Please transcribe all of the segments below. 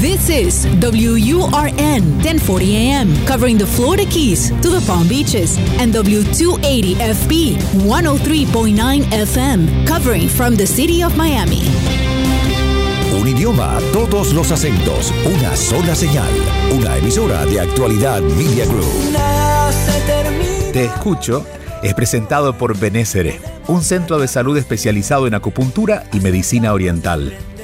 This is WURN 1040 AM, covering the Florida Keys to the Palm Beaches, and W280FB 103.9 FM, covering from the city of Miami. Un idioma, todos los acentos, una sola señal. Una emisora de actualidad Media Group. Te escucho es presentado por Benésere, un centro de salud especializado en acupuntura y medicina oriental.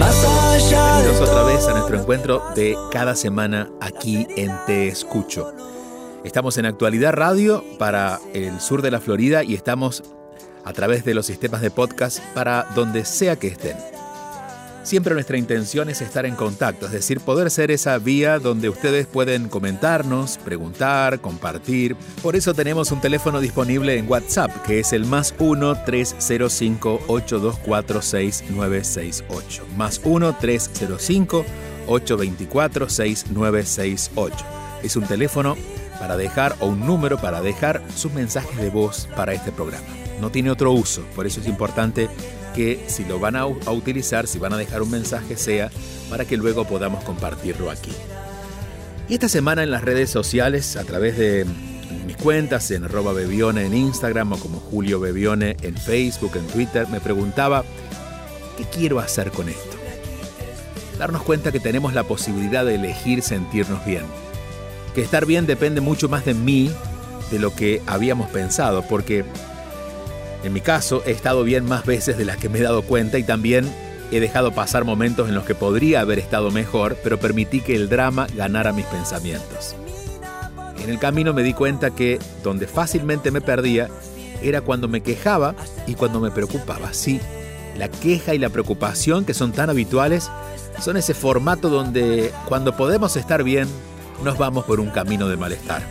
Bienvenidos otra vez a nuestro encuentro de cada semana aquí en Te Escucho. Estamos en Actualidad Radio para el sur de la Florida y estamos a través de los sistemas de podcast para donde sea que estén. Siempre nuestra intención es estar en contacto, es decir, poder ser esa vía donde ustedes pueden comentarnos, preguntar, compartir. Por eso tenemos un teléfono disponible en WhatsApp, que es el más 1-305-824-6968. Más 1-305-824-6968. Es un teléfono para dejar o un número para dejar sus mensajes de voz para este programa. No tiene otro uso, por eso es importante que si lo van a, utilizar, si van a dejar un mensaje, sea para que luego podamos compartirlo aquí. Y esta semana en las redes sociales, a través de mis cuentas, en arroba Bebione en Instagram o como Julio Bebione en Facebook, en Twitter, me preguntaba, ¿qué quiero hacer con esto? Darnos cuenta que tenemos la posibilidad de elegir sentirnos bien. Que estar bien depende mucho más de mí de lo que habíamos pensado, porque en mi caso, he estado bien más veces de las que me he dado cuenta y también he dejado pasar momentos en los que podría haber estado mejor, pero permití que el drama ganara mis pensamientos. En el camino me di cuenta que donde fácilmente me perdía era cuando me quejaba y cuando me preocupaba. Sí, la queja y la preocupación que son tan habituales son ese formato donde cuando podemos estar bien nos vamos por un camino de malestar.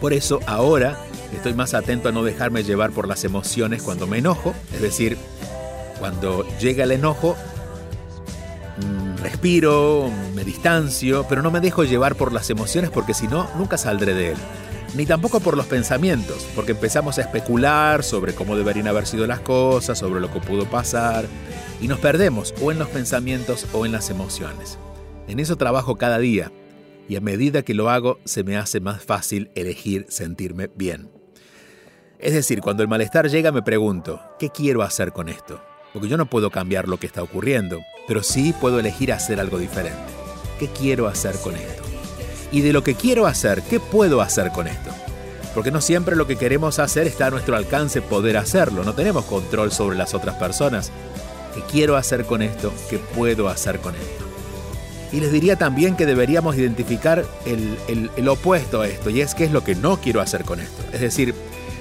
Por eso ahora Estoy más atento a no dejarme llevar por las emociones cuando me enojo, es decir, cuando llega el enojo, mm, respiro, me distancio, pero no me dejo llevar por las emociones porque si no, nunca saldré de él. Ni tampoco por los pensamientos, porque empezamos a especular sobre cómo deberían haber sido las cosas, sobre lo que pudo pasar, y nos perdemos o en los pensamientos o en las emociones. En eso trabajo cada día, y a medida que lo hago se me hace más fácil elegir sentirme bien. Es decir, cuando el malestar llega me pregunto, ¿qué quiero hacer con esto? Porque yo no puedo cambiar lo que está ocurriendo, pero sí puedo elegir hacer algo diferente. ¿Qué quiero hacer con esto? Y de lo que quiero hacer, ¿qué puedo hacer con esto? Porque no siempre lo que queremos hacer está a nuestro alcance poder hacerlo, no tenemos control sobre las otras personas. ¿Qué quiero hacer con esto? ¿Qué puedo hacer con esto? Y les diría también que deberíamos identificar el, el opuesto a esto, y es qué es lo que no quiero hacer con esto. Es decir,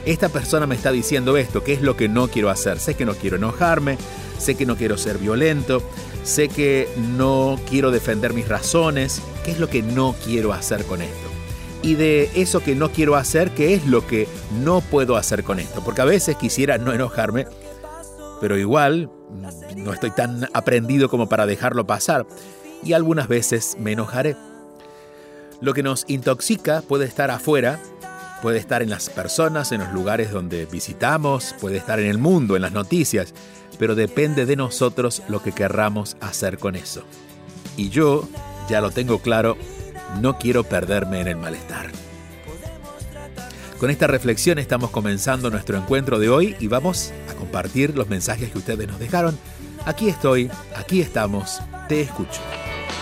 esta persona me está diciendo esto, ¿qué es lo que no quiero hacer? Sé que no quiero enojarme, sé que no quiero ser violento, sé que no quiero defender mis razones, ¿qué es lo que no quiero hacer con esto? Y de eso que no quiero hacer, ¿qué es lo que no puedo hacer con esto? Porque a veces quisiera no enojarme, pero igual no estoy tan aprendido como para dejarlo pasar. Y algunas veces me enojaré. Lo que nos intoxica puede estar afuera Puede estar en las personas, en los lugares donde visitamos, puede estar en el mundo, en las noticias, pero depende de nosotros lo que querramos hacer con eso. Y yo, ya lo tengo claro, no quiero perderme en el malestar. Con esta reflexión estamos comenzando nuestro encuentro de hoy y vamos a compartir los mensajes que ustedes nos dejaron. Aquí estoy, aquí estamos, te escucho.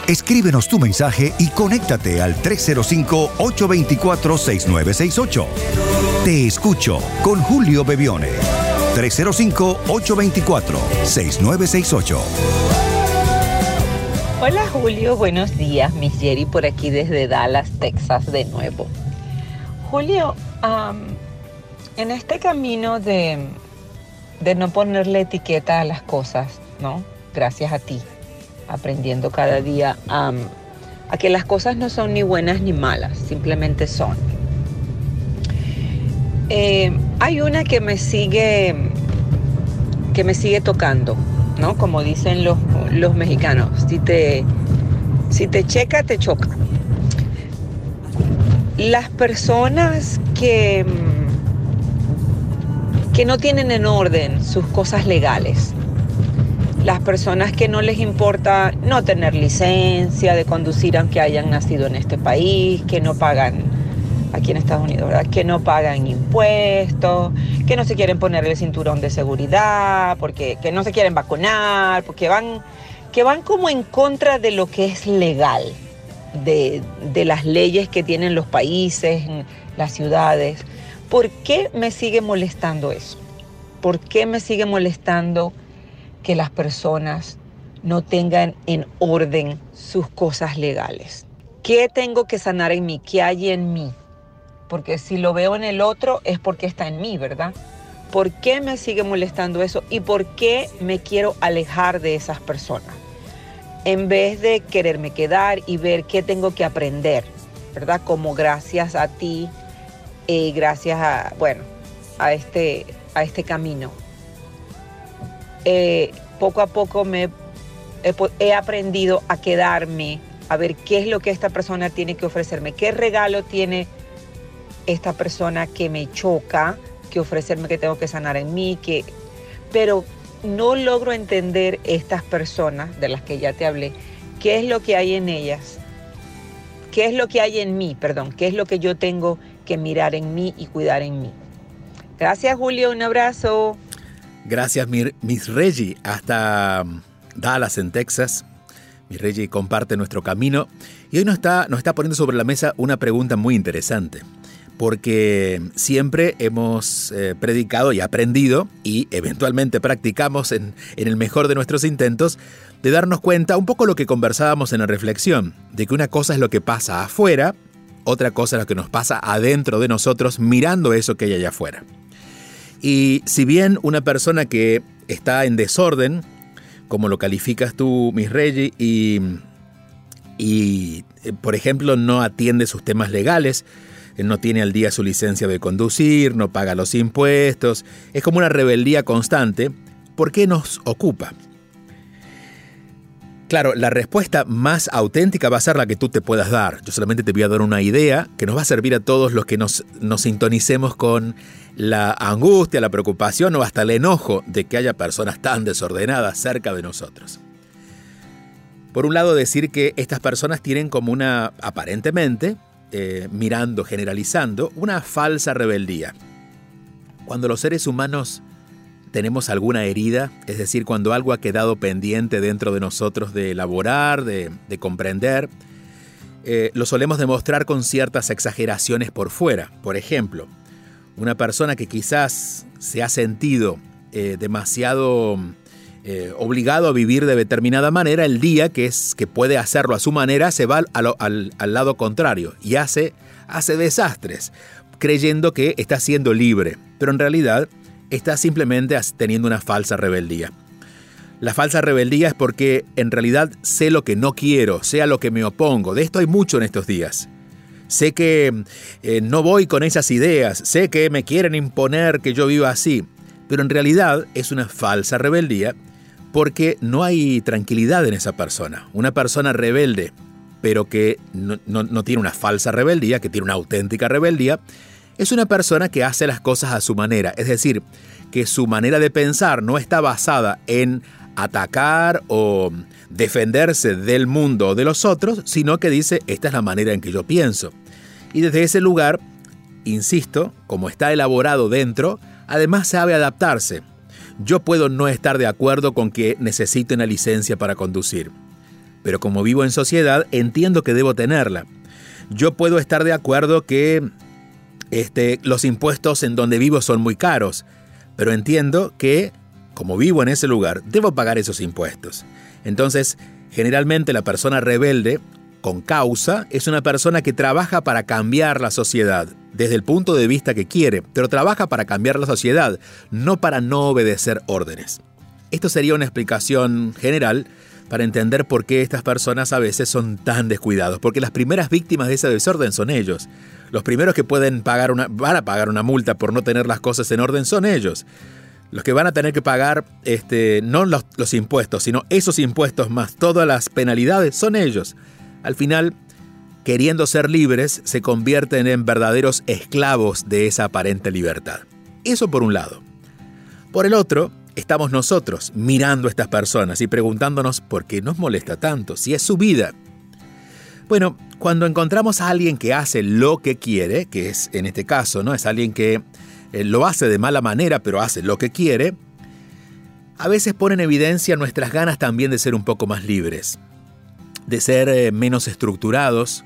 Escríbenos tu mensaje y conéctate al 305-824-6968. Te escucho con Julio Bebione. 305-824-6968. Hola Julio, buenos días. Miss Jerry por aquí desde Dallas, Texas de nuevo. Julio, en este camino de, de no ponerle etiqueta a las cosas, ¿no? Gracias a ti aprendiendo cada día a, que las cosas no son ni buenas ni malas, simplemente son. Eh, hay una que me sigue que me sigue tocando, ¿no? Como dicen los, los mexicanos, si te, si te checa, te choca. Las personas que, que no tienen en orden sus cosas legales, las personas que no les importa no tener licencia de conducir aunque hayan nacido en este país, que no pagan aquí en Estados Unidos, ¿verdad? Que no pagan impuestos, que no se quieren poner el cinturón de seguridad, porque que no se quieren vacunar, porque van, que van como en contra de lo que es legal, de, de las leyes que tienen los países, las ciudades. ¿Por qué me sigue molestando eso? ¿Por qué me sigue molestando que las personas no tengan en orden sus cosas legales? ¿Qué tengo que sanar en mí? ¿Qué hay en mí? porque si lo veo en el otro es porque está en mí, ¿verdad? ¿Por qué me sigue molestando eso y por qué me quiero alejar de esas personas? En vez de quererme quedar y ver qué tengo que aprender, ¿verdad? Como gracias a ti, y gracias a, bueno, a este, a este camino. Eh, poco a poco me he aprendido a quedarme, a ver qué es lo que esta persona tiene que ofrecerme, qué regalo tiene esta persona que me choca, que ofrecerme que tengo que sanar en mí, que pero no logro entender estas personas de las que ya te hablé, qué es lo que hay en ellas, qué es lo que hay en mí, perdón, qué es lo que yo tengo que mirar en mí y cuidar en mí. Gracias Julio, un abrazo. Gracias Miss Reggie, hasta um, Dallas en Texas. Miss Reggie comparte nuestro camino y hoy nos está, nos está poniendo sobre la mesa una pregunta muy interesante porque siempre hemos eh, predicado y aprendido y eventualmente practicamos en, el mejor de nuestros intentos de darnos cuenta un poco lo que conversábamos en la reflexión, de que una cosa es lo que pasa afuera, otra cosa es lo que nos pasa adentro de nosotros mirando eso que hay allá afuera. Y si bien una persona que está en desorden, como lo calificas tú, Miss Reggie, y, y eh, por ejemplo no atiende sus temas legales, no tiene al día su licencia de conducir, no paga los impuestos, es como una rebeldía constante. ¿Por qué nos ocupa? Claro, la respuesta más auténtica va a ser la que tú te puedas dar. Yo solamente te voy a dar una idea que nos va a servir a todos los que nos, nos sintonicemos con la angustia, la preocupación o hasta el enojo de que haya personas tan desordenadas cerca de nosotros. Por un lado, decir que estas personas tienen como una, aparentemente, eh, mirando, generalizando, una falsa rebeldía. Cuando los seres humanos tenemos alguna herida, es decir, cuando algo ha quedado pendiente dentro de nosotros de elaborar, de, comprender, eh, lo solemos demostrar con ciertas exageraciones por fuera. Por ejemplo, una persona que quizás se ha sentido eh, demasiado eh, obligado a vivir de determinada manera, el día que es que puede hacerlo a su manera se va al, lado contrario y hace, hace desastres, creyendo que está siendo libre, pero en realidad está simplemente teniendo una falsa rebeldía. La falsa rebeldía es porque en realidad sé lo que no quiero, sé a lo que me opongo. De esto hay mucho en estos días. Sé que eh, no voy con esas ideas, sé que me quieren imponer que yo viva así, pero en realidad es una falsa rebeldía porque no hay tranquilidad en esa persona. Una persona rebelde, pero que no, tiene una falsa rebeldía, que tiene una auténtica rebeldía, es una persona que hace las cosas a su manera, es decir, que su manera de pensar no está basada en atacar o defenderse del mundo o de los otros, sino que dice, esta es la manera en que yo pienso. Y desde ese lugar, insisto, como está elaborado dentro, además sabe adaptarse. Yo puedo no estar de acuerdo con que necesite una licencia para conducir, pero como vivo en sociedad entiendo que debo tenerla. Yo puedo estar de acuerdo que este, los impuestos en donde vivo son muy caros, pero entiendo que, como vivo en ese lugar, debo pagar esos impuestos. Entonces, generalmente la persona rebelde con causa es una persona que trabaja para cambiar la sociedad, desde el punto de vista que quiere, pero trabaja para cambiar la sociedad, no para no obedecer órdenes. Esto sería una explicación general para entender por qué estas personas a veces son tan descuidados, porque las primeras víctimas de ese desorden son ellos. Los primeros que pueden pagar una, van a pagar una multa por no tener las cosas en orden son ellos. Los que van a tener que pagar este, no los, los impuestos, sino esos impuestos más todas las penalidades son ellos. Al final, queriendo ser libres, se convierten en verdaderos esclavos de esa aparente libertad. Eso por un lado. Por el otro, estamos nosotros mirando a estas personas y preguntándonos por qué nos molesta tanto, si es su vida. Bueno, cuando encontramos a alguien que hace lo que quiere, que es en este caso, ¿no? Es alguien que eh, lo hace de mala manera, pero hace lo que quiere, a veces pone en evidencia nuestras ganas también de ser un poco más libres, de ser eh, menos estructurados,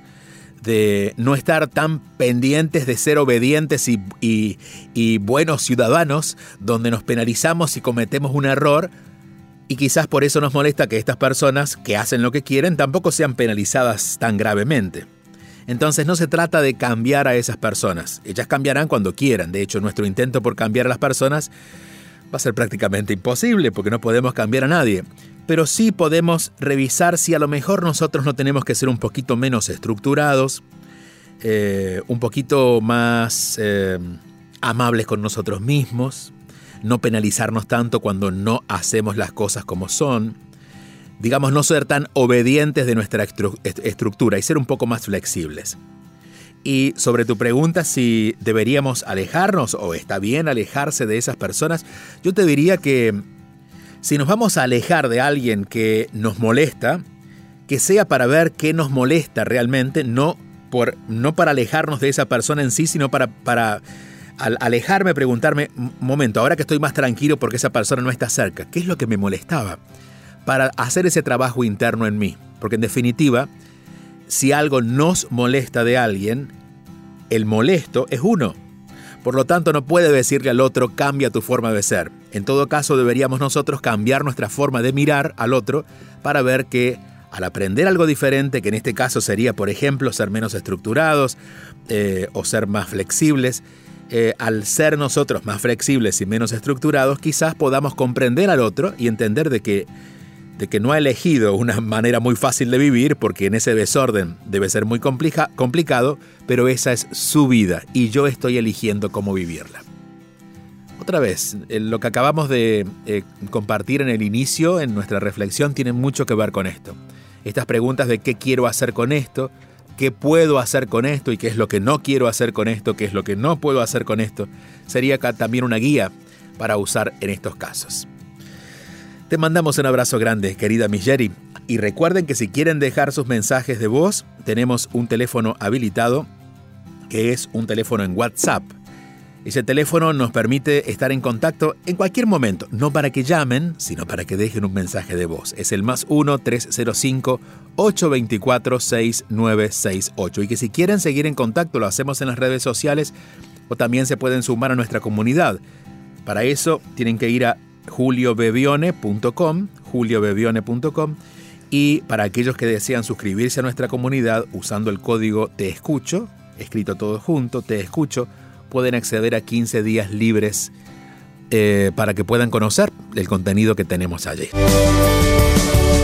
de no estar tan pendientes de ser obedientes y, buenos ciudadanos, donde nos penalizamos si cometemos un error, y quizás por eso nos molesta que estas personas que hacen lo que quieren tampoco sean penalizadas tan gravemente. Entonces no se trata de cambiar a esas personas, ellas cambiarán cuando quieran, de hecho nuestro intento por cambiar a las personas va a ser prácticamente imposible porque no podemos cambiar a nadie. Pero sí podemos revisar si a lo mejor nosotros no tenemos que ser un poquito menos estructurados, eh, un poquito más eh, amables con nosotros mismos, no penalizarnos tanto cuando no hacemos las cosas como son, digamos, no ser tan obedientes de nuestra estructura y ser un poco más flexibles. Y sobre tu pregunta si deberíamos alejarnos o está bien alejarse de esas personas, yo te diría que si nos vamos a alejar de alguien que nos molesta, que sea para ver qué nos molesta realmente, no, por, no para alejarnos de esa persona en sí, sino para, para al alejarme, preguntarme, momento, ahora que estoy más tranquilo porque esa persona no está cerca, ¿qué es lo que me molestaba? Para hacer ese trabajo interno en mí. Porque en definitiva, si algo nos molesta de alguien, el molesto es uno. Por lo tanto, no puede decirle al otro cambia tu forma de ser. En todo caso, deberíamos nosotros cambiar nuestra forma de mirar al otro para ver que al aprender algo diferente, que en este caso sería, por ejemplo, ser menos estructurados eh, o ser más flexibles, eh, al ser nosotros más flexibles y menos estructurados, quizás podamos comprender al otro y entender de que de que no ha elegido una manera muy fácil de vivir, porque en ese desorden debe ser muy complicado, pero esa es su vida y yo estoy eligiendo cómo vivirla. Otra vez, lo que acabamos de eh, compartir en el inicio, en nuestra reflexión, tiene mucho que ver con esto. Estas preguntas de qué quiero hacer con esto, qué puedo hacer con esto y qué es lo que no quiero hacer con esto, qué es lo que no puedo hacer con esto, sería también una guía para usar en estos casos. Te mandamos un abrazo grande, querida Jerry. Y recuerden que si quieren dejar sus mensajes de voz, tenemos un teléfono habilitado que es un teléfono en WhatsApp. Ese teléfono nos permite estar en contacto en cualquier momento, no para que llamen, sino para que dejen un mensaje de voz. Es el más 1-305-824-6968. Y que si quieren seguir en contacto, lo hacemos en las redes sociales o también se pueden sumar a nuestra comunidad. Para eso tienen que ir a juliobebione.com, juliobebione.com y para aquellos que desean suscribirse a nuestra comunidad usando el código Te Escucho, escrito todo junto, Te Escucho, pueden acceder a 15 días libres eh, para que puedan conocer el contenido que tenemos allí.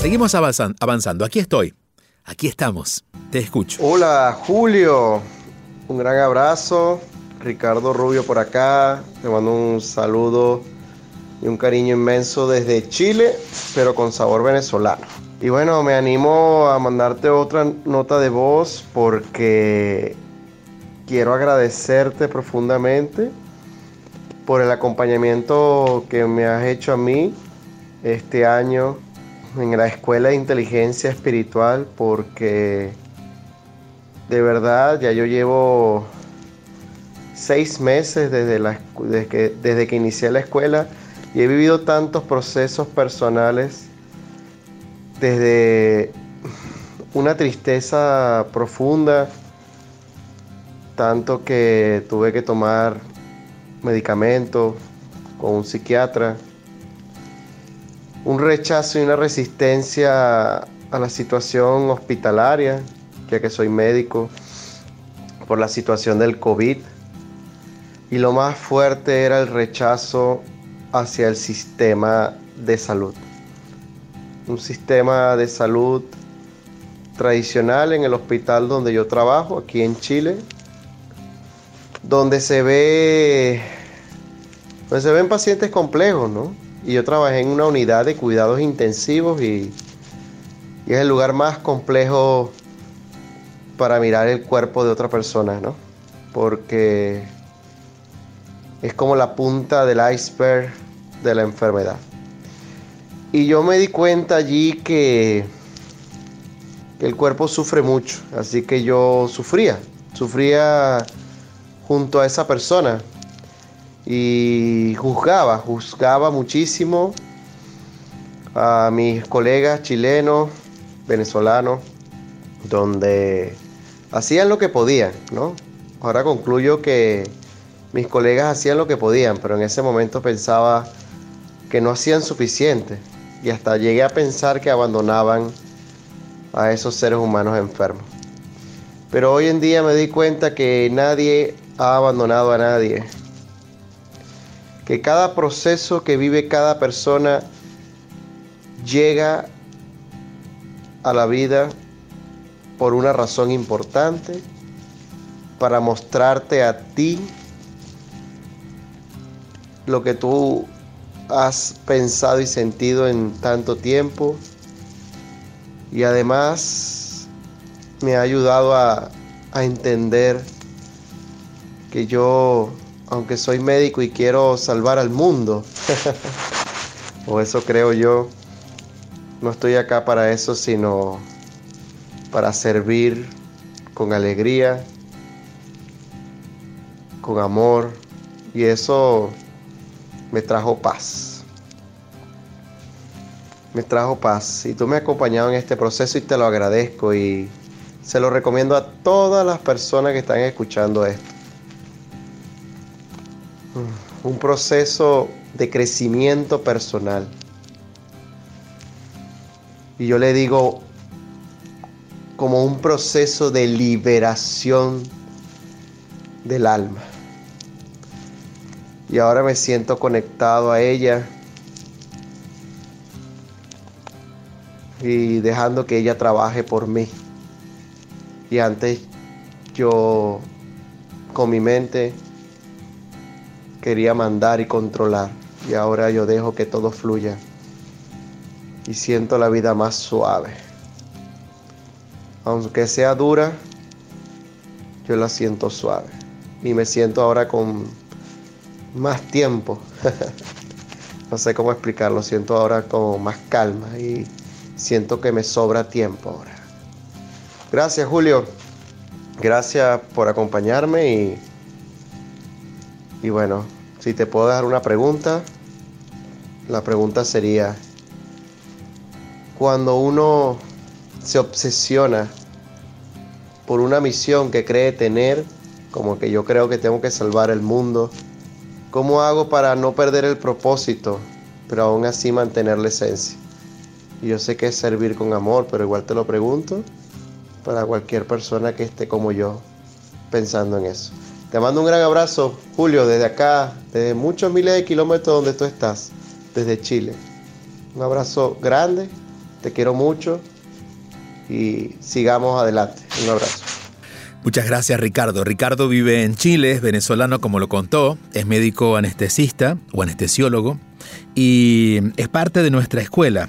Seguimos avanzando. Aquí estoy. Aquí estamos. Te escucho. Hola, Julio. Un gran abrazo. Ricardo Rubio por acá. Te mando un saludo y un cariño inmenso desde Chile, pero con sabor venezolano. Y bueno, me animo a mandarte otra nota de voz porque quiero agradecerte profundamente por el acompañamiento que me has hecho a mí este año en la Escuela de Inteligencia Espiritual porque de verdad, ya yo llevo seis meses desde, la, desde, que, desde que inicié la escuela y he vivido tantos procesos personales desde una tristeza profunda, tanto que tuve que tomar medicamentos con un psiquiatra, un rechazo y una resistencia a la situación hospitalaria, ya que soy médico, por la situación del COVID. Y lo más fuerte era el rechazo hacia el sistema de salud. Un sistema de salud tradicional en el hospital donde yo trabajo, aquí en Chile, donde se ve, donde se ven pacientes complejos, ¿no? Y yo trabajé en una unidad de cuidados intensivos y, es el lugar más complejo para mirar el cuerpo de otra persona, ¿no? Porque es como la punta del iceberg de la enfermedad. Y yo me di cuenta allí que el cuerpo sufre mucho, así que yo sufría, sufría junto a esa persona y juzgaba, juzgaba muchísimo a mis colegas chilenos, venezolanos, donde hacían lo que podían, ¿no? Ahora concluyo que mis colegas hacían lo que podían, pero en ese momento pensaba que no hacían suficiente y hasta llegué a pensar que abandonaban a esos seres humanos enfermos. Pero hoy en día me di cuenta que nadie ha abandonado a nadie, que cada proceso que vive cada persona llega a la vida por una razón importante, para mostrarte a ti lo que tú has pensado y sentido en tanto tiempo. Y además me ha ayudado a, a entender que yo, aunque soy médico y quiero salvar al mundo, o eso creo yo, no estoy acá para eso, sino para servir con alegría, con amor, y eso me trajo paz. Me trajo paz. Y tú me has acompañado en este proceso y te lo agradezco y se lo recomiendo a todas las personas que están escuchando esto. Un proceso de crecimiento personal. Y yo le digo como un proceso de liberación del alma y ahora me siento conectado a ella y dejando que ella trabaje por mí. Y antes yo con mi mente quería mandar y controlar y ahora yo dejo que todo fluya y siento la vida más suave. Aunque sea dura, yo la siento suave y me siento ahora con más tiempo. no sé cómo explicarlo, siento ahora con más calma y siento que me sobra tiempo ahora. Gracias Julio, gracias por acompañarme y, y bueno, si te puedo dar una pregunta, la pregunta sería, cuando uno se obsesiona por una misión que cree tener, como que yo creo que tengo que salvar el mundo, ¿Cómo hago para no perder el propósito, pero aún así mantener la esencia? Y yo sé que es servir con amor, pero igual te lo pregunto para cualquier persona que esté como yo pensando en eso. Te mando un gran abrazo, Julio, desde acá, desde muchos miles de kilómetros donde tú estás, desde Chile. Un abrazo grande, te quiero mucho y sigamos adelante. Un abrazo. Muchas gracias Ricardo. Ricardo vive en Chile, es venezolano como lo contó, es médico anestesista o anestesiólogo y es parte de nuestra escuela.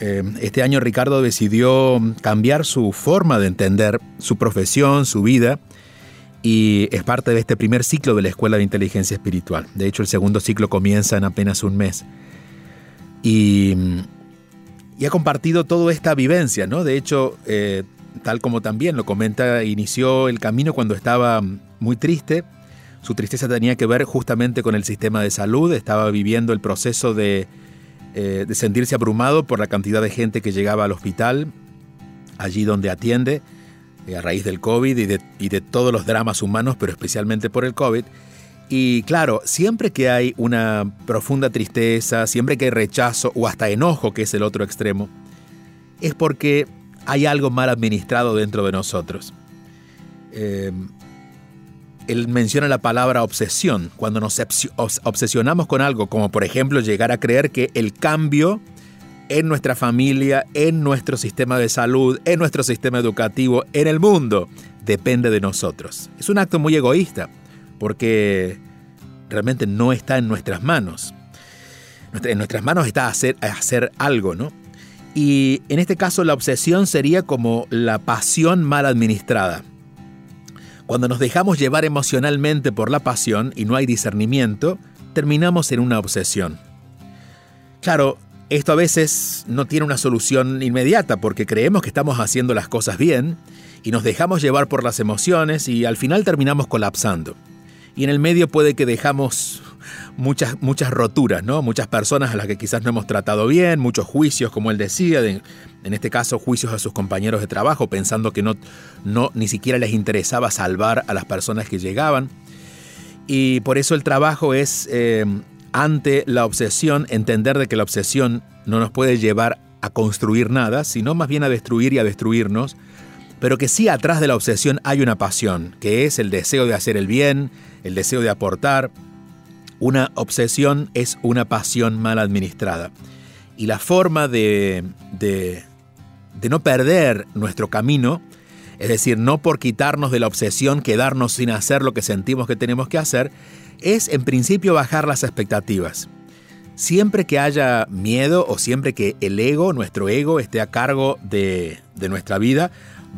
Eh, este año Ricardo decidió cambiar su forma de entender su profesión, su vida y es parte de este primer ciclo de la Escuela de Inteligencia Espiritual. De hecho el segundo ciclo comienza en apenas un mes. Y, ha compartido toda esta vivencia, ¿no? De hecho, eh, tal como también lo comenta, inició el camino cuando estaba muy triste. Su tristeza tenía que ver justamente con el sistema de salud, estaba viviendo el proceso de eh, de sentirse abrumado por la cantidad de gente que llegaba al hospital, allí donde atiende, a raíz del COVID y de, y de todos los dramas humanos, pero especialmente por el COVID. Y claro, siempre que hay una profunda tristeza, siempre que hay rechazo o hasta enojo, que es el otro extremo, es porque hay algo mal administrado dentro de nosotros. Eh, él menciona la palabra obsesión, cuando nos obsesionamos con algo, como por ejemplo llegar a creer que el cambio en nuestra familia, en nuestro sistema de salud, en nuestro sistema educativo, en el mundo, depende de nosotros. Es un acto muy egoísta, porque realmente no está en nuestras manos. En nuestras manos está hacer, hacer algo, ¿no? Y en este caso la obsesión sería como la pasión mal administrada. Cuando nos dejamos llevar emocionalmente por la pasión y no hay discernimiento, terminamos en una obsesión. Claro, esto a veces no tiene una solución inmediata porque creemos que estamos haciendo las cosas bien y nos dejamos llevar por las emociones y al final terminamos colapsando. Y en el medio puede que dejamos muchas, muchas roturas, ¿no? Muchas personas a las que quizás no hemos tratado bien, muchos juicios, como él decía, en este caso juicios a sus compañeros de trabajo, pensando que no, no, ni siquiera les interesaba salvar a las personas que llegaban. Y por eso el trabajo es, eh, ante la obsesión, entender de que la obsesión no nos puede llevar a construir nada, sino más bien a destruir y a destruirnos, pero que sí atrás de la obsesión hay una pasión, que es el deseo de hacer el bien, el deseo de aportar, una obsesión es una pasión mal administrada. Y la forma de, de, no perder nuestro camino, es decir, no por quitarnos de la obsesión, quedarnos sin hacer lo que sentimos que tenemos que hacer, es en principio bajar las expectativas. Siempre que haya miedo o siempre que el ego, nuestro ego, esté a cargo de, nuestra vida,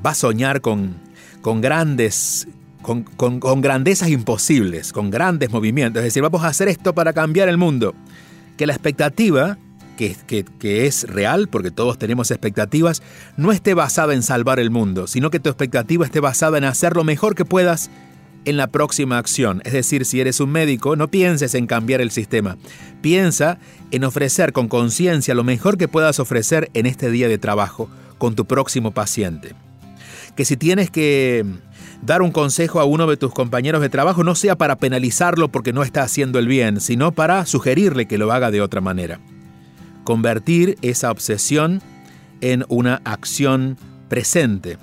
va a soñar con, con grandes con, grandezas imposibles, con grandes movimientos. Es decir, vamos a hacer esto para cambiar el mundo. Que la expectativa, que, es real, porque todos tenemos expectativas, no esté basada en salvar el mundo, sino que tu expectativa esté basada en hacer lo mejor que puedas en la próxima acción. Es decir, si eres un médico, no pienses en cambiar el sistema. Piensa en ofrecer con conciencia lo mejor que puedas ofrecer en este día de trabajo con tu próximo paciente. Que si tienes que dar un consejo a uno de tus compañeros de trabajo no sea para penalizarlo porque no está haciendo el bien, sino para sugerirle que lo haga de otra manera. Convertir esa obsesión en una acción presente.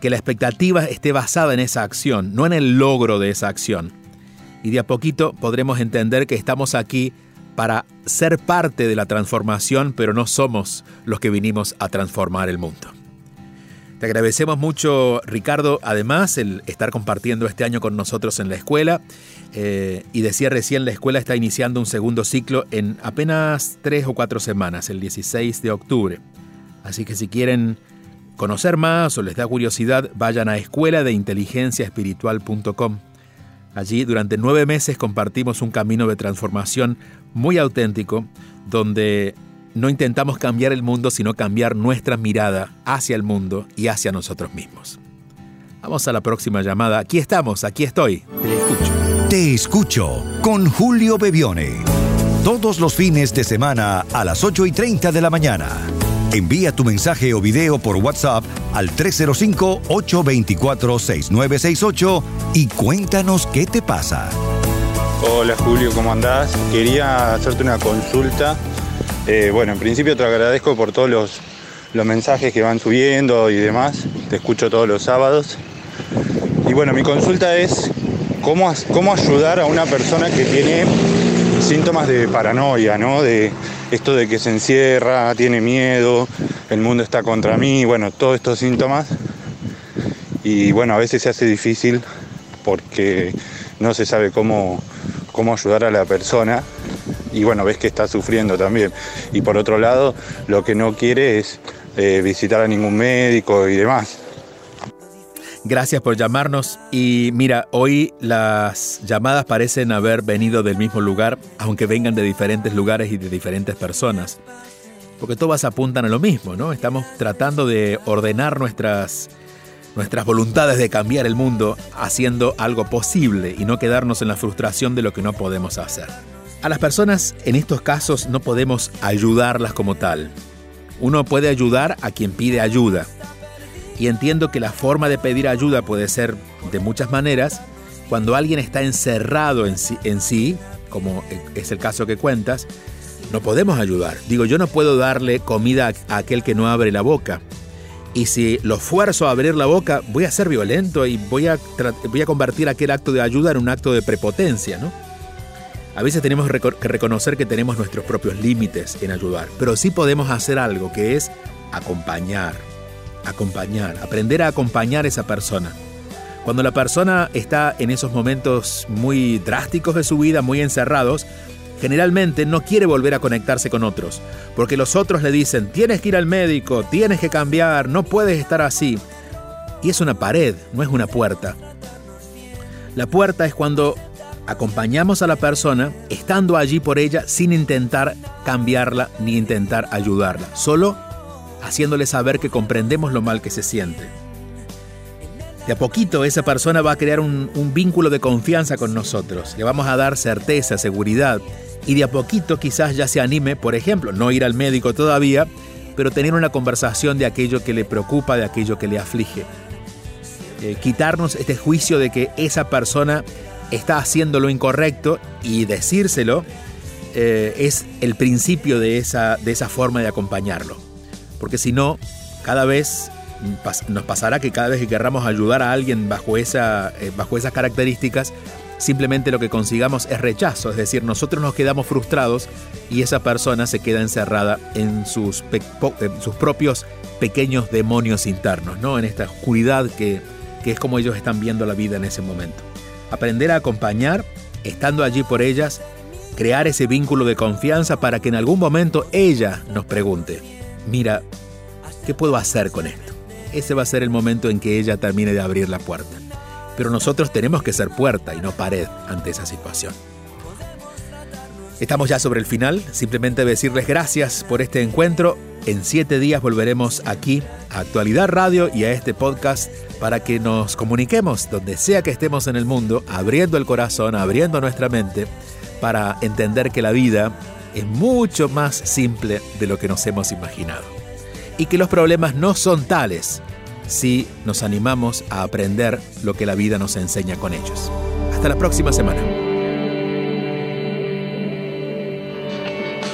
Que la expectativa esté basada en esa acción, no en el logro de esa acción. Y de a poquito podremos entender que estamos aquí para ser parte de la transformación, pero no somos los que vinimos a transformar el mundo. Te agradecemos mucho, Ricardo, además, el estar compartiendo este año con nosotros en la escuela. Eh, y decía recién, la escuela está iniciando un segundo ciclo en apenas tres o cuatro semanas, el 16 de octubre. Así que si quieren conocer más o les da curiosidad, vayan a escuela de espiritual.com. Allí durante nueve meses compartimos un camino de transformación muy auténtico, donde no intentamos cambiar el mundo, sino cambiar nuestra mirada hacia el mundo y hacia nosotros mismos. Vamos a la próxima llamada. Aquí estamos, aquí estoy. Te escucho. Te escucho con Julio Bebione. Todos los fines de semana a las 8 y 30 de la mañana. Envía tu mensaje o video por WhatsApp al 305-824-6968 y cuéntanos qué te pasa. Hola Julio, ¿cómo andás? Quería hacerte una consulta eh, bueno, en principio te agradezco por todos los, mensajes que van subiendo y demás. Te escucho todos los sábados. Y bueno, mi consulta es cómo, cómo ayudar a una persona que tiene síntomas de paranoia, ¿no? De esto de que se encierra, tiene miedo, el mundo está contra mí, bueno, todos estos síntomas. Y bueno, a veces se hace difícil porque no se sabe cómo, cómo ayudar a la persona y bueno, ves que está sufriendo también. Y por otro lado, lo que no quiere es eh, visitar a ningún médico y demás. Gracias por llamarnos y mira, hoy las llamadas parecen haber venido del mismo lugar, aunque vengan de diferentes lugares y de diferentes personas. Porque todas apuntan a lo mismo, ¿no? Estamos tratando de ordenar nuestras, nuestras voluntades de cambiar el mundo haciendo algo posible y no quedarnos en la frustración de lo que no podemos hacer. A las personas en estos casos no podemos ayudarlas como tal. Uno puede ayudar a quien pide ayuda. Y entiendo que la forma de pedir ayuda puede ser de muchas maneras. Cuando alguien está encerrado en sí, como es el caso que cuentas, no podemos ayudar. Digo, yo no puedo darle comida a aquel que no abre la boca. Y si lo fuerzo a abrir la boca, voy a ser violento y voy a, voy a convertir aquel acto de ayuda en un acto de prepotencia, ¿no? A veces tenemos que reconocer que tenemos nuestros propios límites en ayudar, pero sí podemos hacer algo que es acompañar, acompañar, aprender a acompañar a esa persona. Cuando la persona está en esos momentos muy drásticos de su vida, muy encerrados, generalmente no quiere volver a conectarse con otros, porque los otros le dicen, tienes que ir al médico, tienes que cambiar, no puedes estar así. Y es una pared, no es una puerta. La puerta es cuando acompañamos a la persona estando allí por ella sin intentar cambiarla ni intentar ayudarla, solo haciéndole saber que comprendemos lo mal que se siente. De a poquito esa persona va a crear un, vínculo de confianza con nosotros, le vamos a dar certeza, seguridad y de a poquito quizás ya se anime, por ejemplo, no ir al médico todavía, pero tener una conversación de aquello que le preocupa, de aquello que le aflige. Eh, quitarnos este juicio de que esa persona está haciendo lo incorrecto y decírselo eh, es el principio de esa, de esa forma de acompañarlo. Porque si no, cada vez nos pasará que cada vez que querramos ayudar a alguien bajo, esa, eh, bajo esas características, simplemente lo que consigamos es rechazo, es decir, nosotros nos quedamos frustrados y esa persona se queda encerrada en sus, sus propios pequeños demonios internos, ¿no? en esta oscuridad que, que es como ellos están viendo la vida en ese momento. Aprender a acompañar, estando allí por ellas, crear ese vínculo de confianza para que en algún momento ella nos pregunte, mira, ¿qué puedo hacer con esto? Ese va a ser el momento en que ella termine de abrir la puerta pero nosotros tenemos que ser puerta y no pared ante esa situación. Estamos ya sobre el final, simplemente decirles gracias por este encuentro. En siete días volveremos aquí a Actualidad Radio y a este podcast para que nos comuniquemos donde sea que estemos en el mundo, abriendo el corazón, abriendo nuestra mente, para entender que la vida es mucho más simple de lo que nos hemos imaginado. Y que los problemas no son tales si nos animamos a aprender lo que la vida nos enseña con ellos. Hasta la próxima semana.